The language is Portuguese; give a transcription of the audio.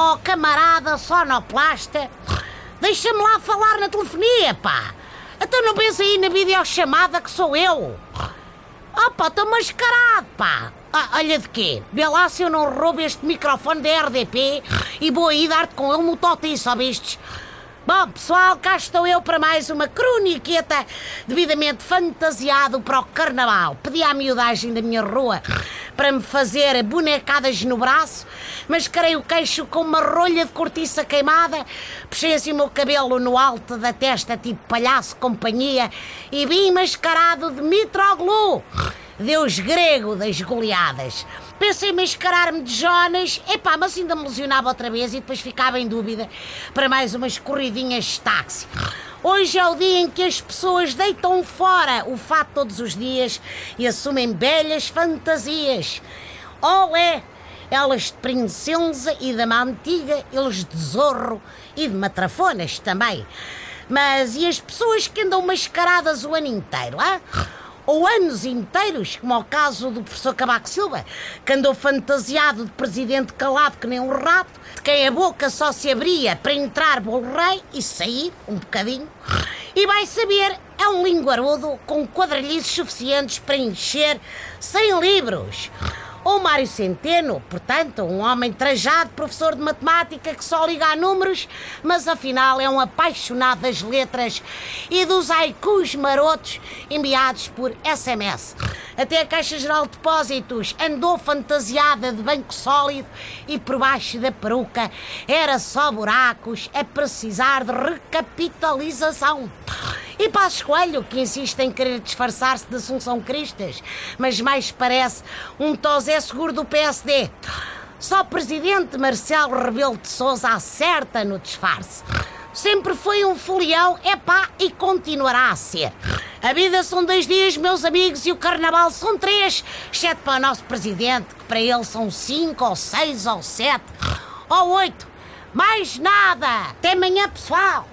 Oh, camarada sonoplasta, deixa-me lá falar na telefonia, pá. Então não pensa aí na videochamada que sou eu. Oh, pá, estou mascarado, pá. Ah, olha de quê? Vê lá se eu não roubo este microfone da RDP e vou aí dar-te com ele no totem, vistes? Bom, pessoal, cá estou eu para mais uma croniqueta devidamente fantasiado para o carnaval. Pedi à miudagem da minha rua para me fazer bonecadas no braço, mascarei o queixo com uma rolha de cortiça queimada, puxei assim o meu cabelo no alto da testa, tipo palhaço companhia, e vim mascarado de Mitroglou deus grego das goleadas. Pensei em mascarar-me de Jonas, epá, mas ainda me lesionava outra vez e depois ficava em dúvida para mais umas corridinhas de táxi. Hoje é o dia em que as pessoas deitam fora o fato todos os dias e assumem belhas fantasias. Ou é elas de princesa e dama antiga, eles de zorro e de matrafonas também. Mas e as pessoas que andam mascaradas o ano inteiro, ah? ou anos inteiros, como é o caso do professor Cabaco Silva, que andou fantasiado de presidente calado que nem um rato, de quem a boca só se abria para entrar bolo rei e sair um bocadinho. E vai saber, é um linguarudo com quadrilhices suficientes para encher 100 livros. Ou Mário Centeno, portanto, um homem trajado, professor de matemática que só liga a números, mas afinal é um apaixonado das letras e dos haikus marotos enviados por SMS. Até a Caixa Geral de Depósitos andou fantasiada de banco sólido e por baixo da peruca era só buracos a precisar de recapitalização. E Passos Coelho, que insiste em querer disfarçar-se de Assunção Cristas, mas mais parece um tosé seguro do PSD. Só o presidente Marcelo Rebelo de Sousa acerta no disfarce. Sempre foi um folião, é pá, e continuará a ser. A vida são dois dias, meus amigos, e o carnaval são três, exceto para o nosso presidente, que para ele são cinco, ou seis, ou sete, ou oito. Mais nada! Até amanhã, pessoal!